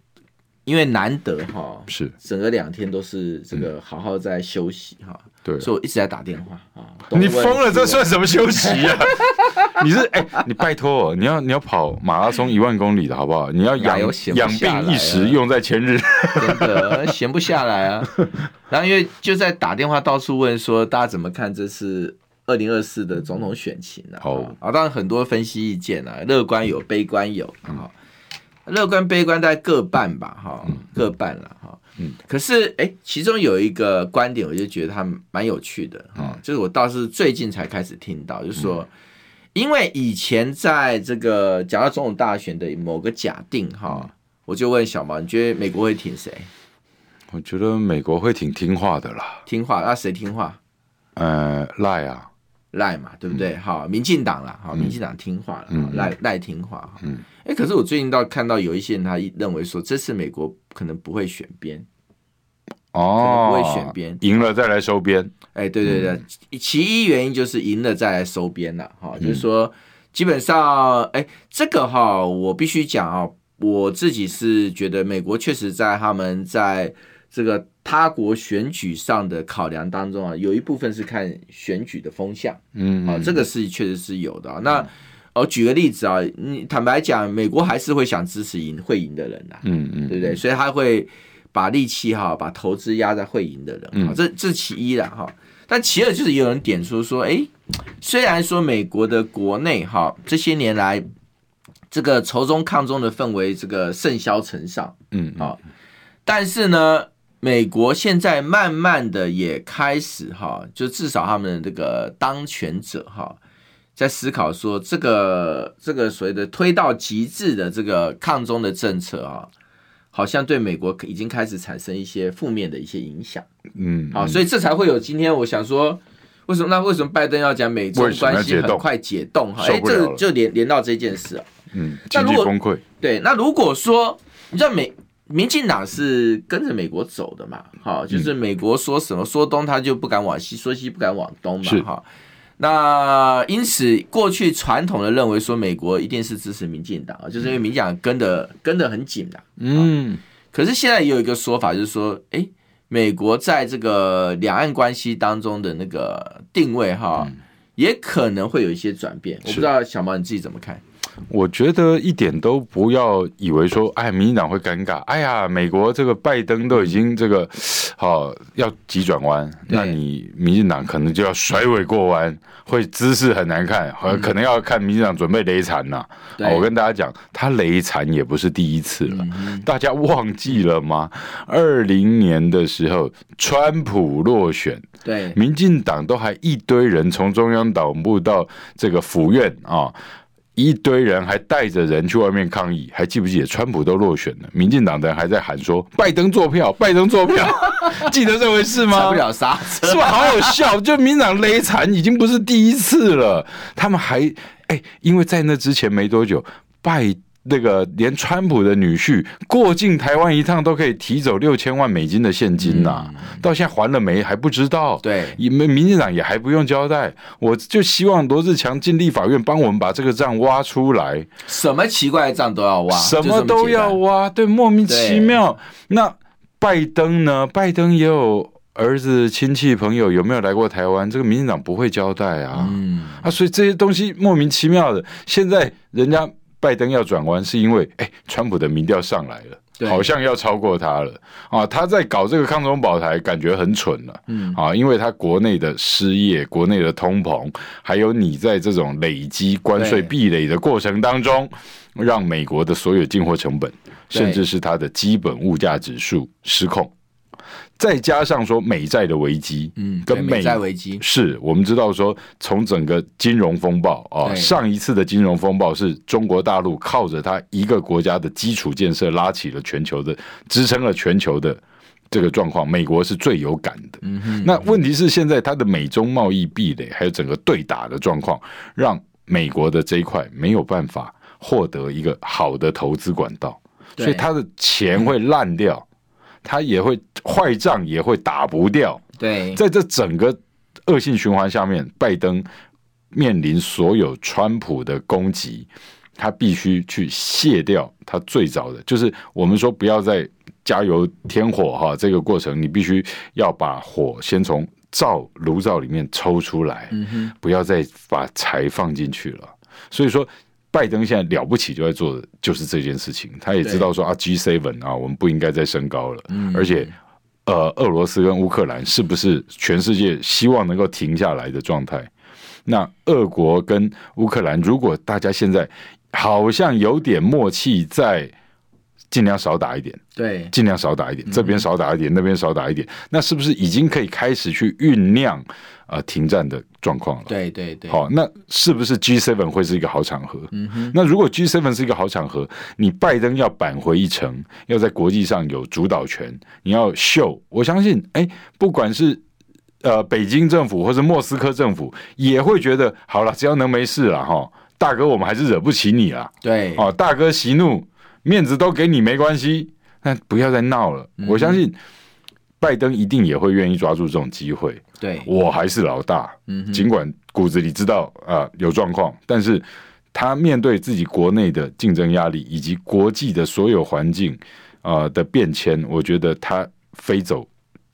因为难得哈，是整个两天都是这个好好在休息哈，对，所以我一直在打电话啊。你疯了，这算什么休息啊？你是哎，你拜托，你要你要跑马拉松一万公里的好不好？你要养养病一时，用在千日，真的闲不下来啊。然后因为就在打电话到处问说，大家怎么看这次二零二四的总统选情呢？哦，啊，当然很多分析意见啊，乐观有，悲观有啊。乐观悲观大概各半吧，哈，各半了，哈。嗯，可是哎，其中有一个观点，我就觉得他蛮有趣的，哈，就是我倒是最近才开始听到，就是说，因为以前在这个讲到总统大选的某个假定，哈，我就问小毛，你觉得美国会挺谁？我觉得美国会挺听话的啦。听话？那谁听话？呃，赖啊，赖嘛，对不对？好，民进党啦，好，民进党听话了，赖赖听话，嗯。哎，可是我最近到看到有一些人，他认为说这次美国可能不会选边，哦，不会选边，赢了再来收边。哎，对对对，嗯、其一原因就是赢了再来收边了，哈、嗯，就是说基本上，哎，这个哈，我必须讲啊，我自己是觉得美国确实在他们在这个他国选举上的考量当中啊，有一部分是看选举的风向，嗯，啊，这个是确实是有的啊，那。我举个例子啊，你坦白讲，美国还是会想支持赢会赢的人呐，嗯嗯，对不对？所以他会把力气哈，把投资压在会赢的人，嗯，这这其一了哈。但其二就是有人点出说，哎，虽然说美国的国内哈这些年来这个仇中抗中的氛围这个甚嚣尘上，嗯，好，但是呢，美国现在慢慢的也开始哈，就至少他们的这个当权者哈。在思考说，这个这个所谓的推到极致的这个抗中的政策啊，好像对美国已经开始产生一些负面的一些影响。嗯，好，所以这才会有今天我想说，为什么那为什么拜登要讲美中关系很快解冻？哈，哎，这就连连到这件事啊。嗯，经济崩溃。对，那如果说你知道美民进党是跟着美国走的嘛？好，就是美国说什么说东，他就不敢往西；说西不敢往东嘛？哈。那因此，过去传统的认为说美国一定是支持民进党啊，就是因为民进党跟的跟的很紧的。嗯，可是现在也有一个说法，就是说，哎，美国在这个两岸关系当中的那个定位哈，也可能会有一些转变。我不知道小毛你自己怎么看？我觉得一点都不要以为说，哎，民进党会尴尬。哎呀，美国这个拜登都已经这个好、哦、要急转弯，那你民进党可能就要甩尾过弯，会姿势很难看，可能要看民进党准备雷残呐、啊哦。我跟大家讲，他雷残也不是第一次了，大家忘记了吗？二零年的时候，川普落选，对，民进党都还一堆人从中央党部到这个府院啊。哦一堆人还带着人去外面抗议，还记不记得川普都落选了，民进党的人还在喊说拜登坐票，拜登坐票，记得这回事吗？踩不了刹车，是不是好有笑？就民进党勒残已经不是第一次了，他们还哎、欸，因为在那之前没多久拜。那个连川普的女婿过境台湾一趟都可以提走六千万美金的现金呐、啊，到现在还了没还不知道。对，民民进党也还不用交代。我就希望罗志强进立法院帮我们把这个账挖出来。什么奇怪的账都要挖，什么都要挖，对，莫名其妙。那拜登呢？拜登也有儿子亲戚朋友有没有来过台湾？这个民进党不会交代啊。嗯啊，所以这些东西莫名其妙的。现在人家。拜登要转弯，是因为哎，川普的民调上来了，好像要超过他了。啊！他在搞这个抗中保台，感觉很蠢了，嗯。啊，因为他国内的失业、国内的通膨，还有你在这种累积关税壁垒的过程当中，让美国的所有进货成本，甚至是它的基本物价指数失控。再加上说美债的危机，嗯，跟美债危机是我们知道说，从整个金融风暴啊，上一次的金融风暴是中国大陆靠着它一个国家的基础建设拉起了全球的，支撑了全球的这个状况，美国是最有感的。嗯哼，那问题是现在它的美中贸易壁垒还有整个对打的状况，让美国的这一块没有办法获得一个好的投资管道，所以它的钱会烂掉。他也会坏账也会打不掉。对，在这整个恶性循环下面，拜登面临所有川普的攻击，他必须去卸掉他最早的，就是我们说不要再加油添火哈，这个过程你必须要把火先从灶炉灶里面抽出来，不要再把柴放进去了。所以说。拜登现在了不起，就在做的就是这件事情。他也知道说啊 G seven 啊，我们不应该再升高了。而且，呃，俄罗斯跟乌克兰是不是全世界希望能够停下来的状态？那俄国跟乌克兰，如果大家现在好像有点默契，在尽量少打一点，对，尽量少打一点，这边少打一点，那边少打一点，那是不是已经可以开始去酝酿？呃，停战的状况了。对对对。好，那是不是 G seven 会是一个好场合？嗯哼。那如果 G seven 是一个好场合，你拜登要扳回一城，要在国际上有主导权，你要秀。我相信，哎、欸，不管是呃北京政府或是莫斯科政府，也会觉得好了，只要能没事了哈，大哥，我们还是惹不起你了。对。哦，大哥息怒，面子都给你没关系，那不要再闹了。嗯、我相信。拜登一定也会愿意抓住这种机会。对，我还是老大。嗯，尽管骨子里知道啊、呃、有状况，但是他面对自己国内的竞争压力以及国际的所有环境啊、呃、的变迁，我觉得他飞走。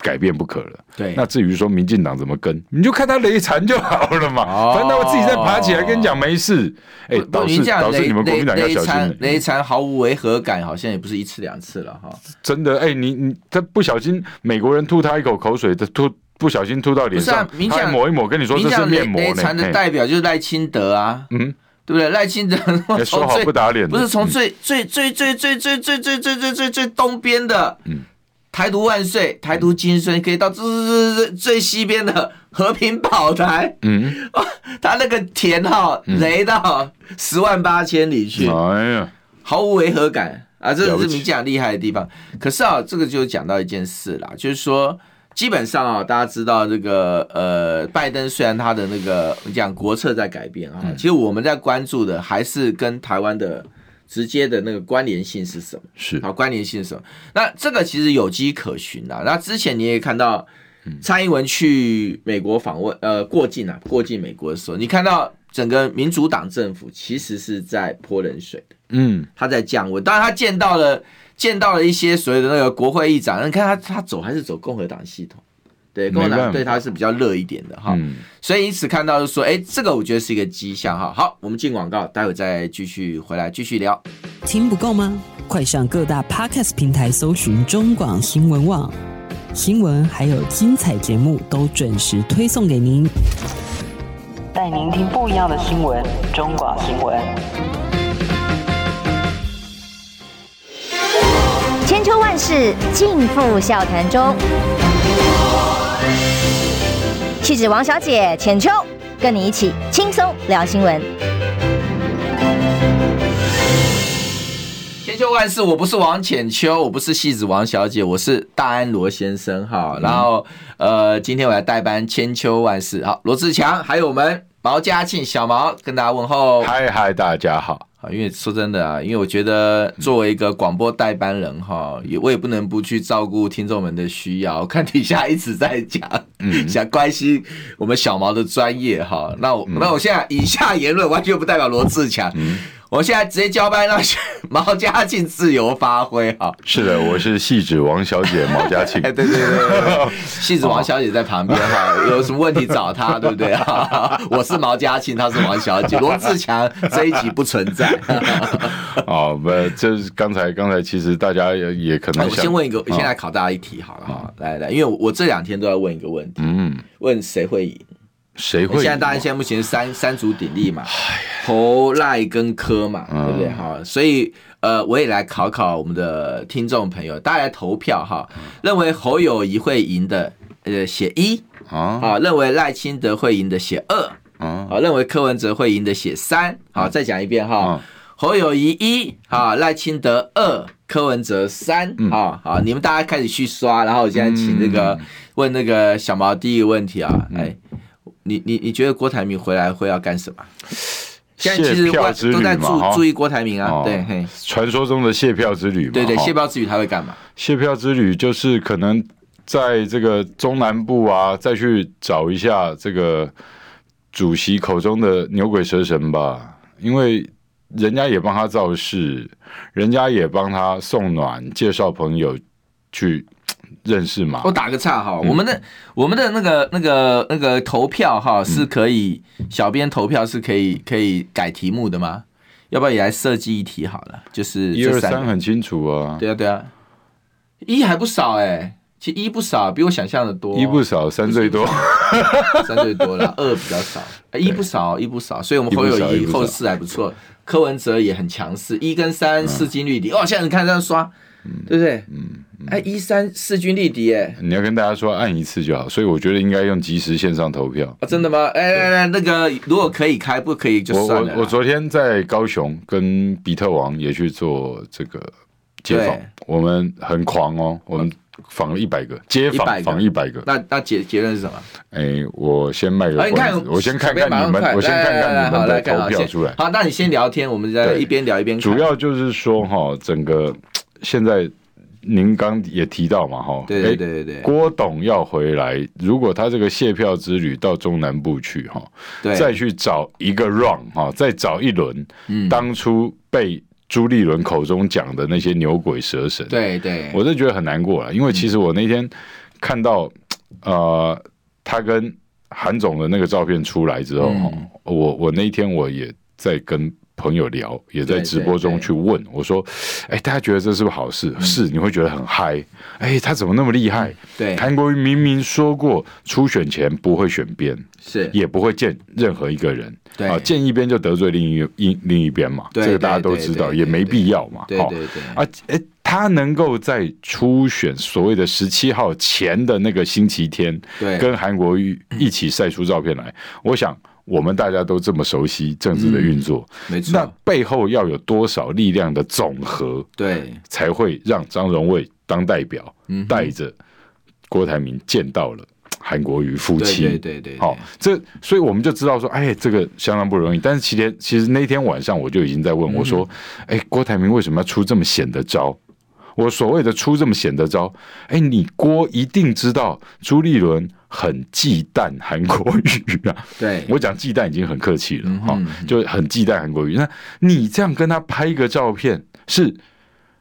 改变不可了。对，那至于说民进党怎么跟，你就看他雷残就好了嘛。反正我自己再爬起来跟你讲没事。哎，导致导致你们国民党要小心。雷残毫无违和感，好像也不是一次两次了哈。真的，哎，你你他不小心，美国人吐他一口口水，他吐不小心吐到脸上，他抹一抹，跟你说这是面膜。雷残的代表就是赖清德啊，嗯，对不对？赖清德说好不打脸，不是从最最最最最最最最最最最最东边的，嗯。台独万岁，台独金孙可以到最最最西边的和平宝台，嗯，他那个田哈雷到十万八千里去，哎呀，毫无违和感。啊！这是民进党厉害的地方。可是啊，这个就讲到一件事啦，就是说，基本上啊，大家知道这个呃，拜登虽然他的那个讲国策在改变啊，其实我们在关注的还是跟台湾的。直接的那个关联性是什么？是好，关联性是什么？那这个其实有机可循啊。那之前你也看到，蔡英文去美国访问，呃，过境啊，过境美国的时候，你看到整个民主党政府其实是在泼冷水的。嗯，他在降温。当然，他见到了见到了一些所谓的那个国会议长，你看他他走还是走共和党系统。对，共和党对他是比较热一点的哈，嗯、所以因此看到就是说，哎，这个我觉得是一个迹象哈。好，我们进广告，待会再继续回来继续聊。听不够吗？快上各大 Podcast 平台搜寻中广新闻网新闻，还有精彩节目都准时推送给您，带您听不一样的新闻。中广新闻，千秋万世尽付笑谈中。气质王小姐浅秋，跟你一起轻松聊新闻。千秋万世，我不是王浅秋，我不是戏子王小姐，我是大安罗先生哈。然后呃，今天我来代班千秋万世，好，罗志强，还有我们毛家庆小毛跟大家问候。嗨嗨，大家好。因为说真的啊，因为我觉得作为一个广播代班人哈，也我也不能不去照顾听众们的需要。我看底下一直在讲，想关心我们小毛的专业哈。那我那我现在以下言论完全不代表罗志强。我现在直接交班让毛嘉庆自由发挥哈。是的，我是戏子王小姐毛嘉庆。对对对对，戏子王小姐在旁边哈，有什么问题找她，对不对？我是毛嘉庆，她是王小姐。罗志强这一集不存在。哦，不，这是刚才刚才其实大家也也可能。我先问一个，我先来考大家一题好了哈。来来，因为我这两天都在问一个问题，嗯，问谁会赢？谁会？现在大家现在目前三三足鼎立嘛，侯赖跟柯嘛，对不对？哈，所以呃，我也来考考我们的听众朋友，大家来投票哈。认为侯友谊会赢的，呃，写一啊；好，认为赖清德会赢的写二啊；好，认为柯文哲会赢的写三。好，再讲一遍哈，侯友谊一，好，赖清德二，柯文哲三。好好，你们大家开始去刷，然后我现在请那个问那个小毛第一个问题啊，哎。你你你觉得郭台铭回来会要干什么？现在其实万都在注注意郭台铭啊，对，传说中的谢票之旅嘛，对对，谢票之旅他会干嘛？谢票之旅就是可能在这个中南部啊，再去找一下这个主席口中的牛鬼蛇神吧，因为人家也帮他造势，人家也帮他送暖，介绍朋友去。认识吗？我打个岔哈，我们的我们的那个那个那个投票哈是可以，小编投票是可以可以改题目的吗？要不要也来设计一题好了？就是一二三很清楚啊。对啊对啊，一还不少哎，其实一不少，比我想象的多。一不少，三最多，三最多了，二比较少。一不少，一不少，所以我们侯友一后四还不错，柯文哲也很强势，一跟三势均力敌。哦，现在你看这样刷。对不对？嗯，哎，一三势均力敌，哎，你要跟大家说按一次就好，所以我觉得应该用即时线上投票。啊真的吗？哎哎哎，那个如果可以开，不可以就算了。我我昨天在高雄跟比特王也去做这个街访，我们很狂哦，我们访了一百个街访，访一百个。那那结结论是什么？哎，我先卖个关子，我先看看你们，我先看看你们的投票出来。好，那你先聊天，我们在一边聊一边。主要就是说哈，整个。现在您刚也提到嘛，哈，对对对对，郭董要回来，如果他这个谢票之旅到中南部去，哈，再去找一个 run，哈，再找一轮，嗯。当初被朱立伦口中讲的那些牛鬼蛇神，对对，我就觉得很难过了，因为其实我那天看到，呃，他跟韩总的那个照片出来之后，我我那一天我也在跟。朋友聊，也在直播中去问我说：“哎，大家觉得这是不是好事？是，你会觉得很嗨。哎，他怎么那么厉害？对，韩国瑜明明说过，初选前不会选边，是也不会见任何一个人。对啊，见一边就得罪另一一另一边嘛。这个大家都知道，也没必要嘛。对对对。啊，哎，他能够在初选所谓的十七号前的那个星期天，对，跟韩国瑜一起晒出照片来，我想。我们大家都这么熟悉政治的运作，没错。那背后要有多少力量的总和，对，才会让张荣卫当代表，带着郭台铭见到了韩国瑜夫妻，对对对。好，这所以我们就知道说，哎，这个相当不容易。但是其实其实那天晚上我就已经在问我说，哎，郭台铭为什么要出这么险的招？我所谓的出这么险的招，哎，你郭一定知道朱立伦。很忌惮韩国语啊，对，我讲忌惮已经很客气了哈，就很忌惮韩国语。那你这样跟他拍一个照片，是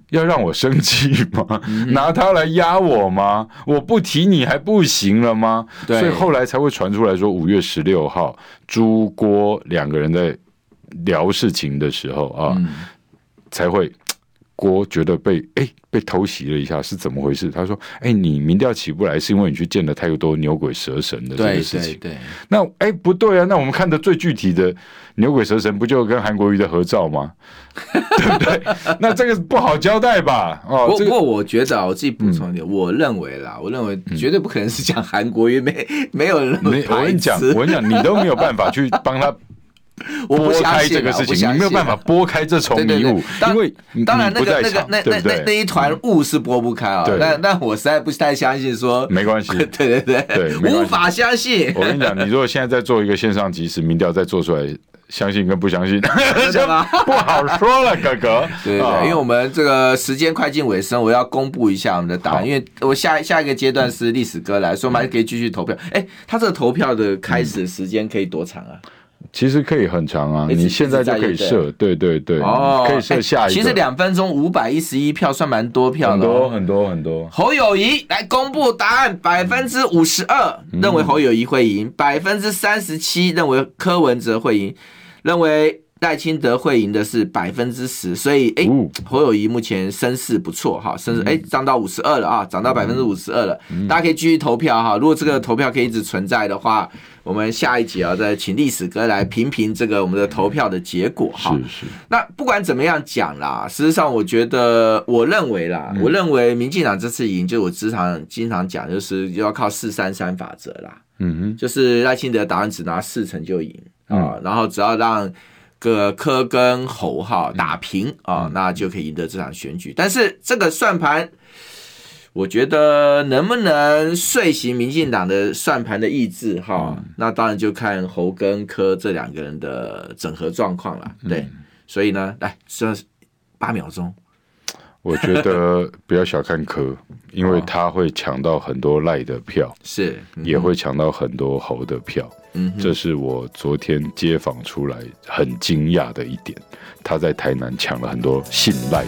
要让我生气吗？拿他来压我吗？我不提你还不行了吗？所以后来才会传出来说，五月十六号朱郭两个人在聊事情的时候啊，才会。郭觉得被哎、欸、被偷袭了一下是怎么回事？他说：“哎、欸，你民调起不来，是因为你去见了太多牛鬼蛇神的这个事情。”对，那哎、欸、不对啊，那我们看的最具体的牛鬼蛇神，不就跟韩国瑜的合照吗？对不对？那这个不好交代吧？哦，不过我觉得我自己补充一点，我认为啦，我认为绝对不可能是讲韩国瑜，没没有人。我跟你讲，我跟你讲，你都没有办法去帮他。拨开这个事情，你没有办法拨开这重迷雾，因为当然那个那个那那那那一团雾是拨不开啊。但但我实在不太相信说没关系，对对对，无法相信。我跟你讲，你如果现在在做一个线上即时民调，再做出来，相信跟不相信，不好说了，哥哥。对对，因为我们这个时间快进尾声，我要公布一下我们的答案，因为我下下一个阶段是历史哥来说，我们还可以继续投票。哎，他这个投票的开始时间可以多长啊？其实可以很长啊，你现在就可以设，对对对，哦，可以设下一个。其实两分钟五百一十一票算蛮多票的，很多很多很多。侯友谊来公布答案，百分之五十二认为侯友谊会赢，百分之三十七认为柯文哲会赢，认为。赖清德会赢的是百分之十，所以哎，侯友谊目前声势不错哈，甚至哎涨到五十二了啊，涨到百分之五十二了，大家可以继续投票哈。如果这个投票可以一直存在的话，我们下一集啊再请历史哥来评评这个我们的投票的结果哈。是是。那不管怎么样讲啦，事实上我觉得，我认为啦，我认为民进党这次赢，就我经常经常讲，就是要靠四三三法则啦。嗯哼，就是赖清德打完只拿四成就赢啊，然后只要让。个科跟侯哈打平啊，那就可以赢得这场选举。但是这个算盘，我觉得能不能遂行民进党的算盘的意志哈，嗯、那当然就看侯跟科这两个人的整合状况了。对，嗯、所以呢，来算八秒钟。我觉得不要小看柯，因为他会抢到很多赖的票，是、嗯、也会抢到很多猴的票。嗯哼，这是我昨天街访出来很惊讶的一点。他在台南抢了很多信赖。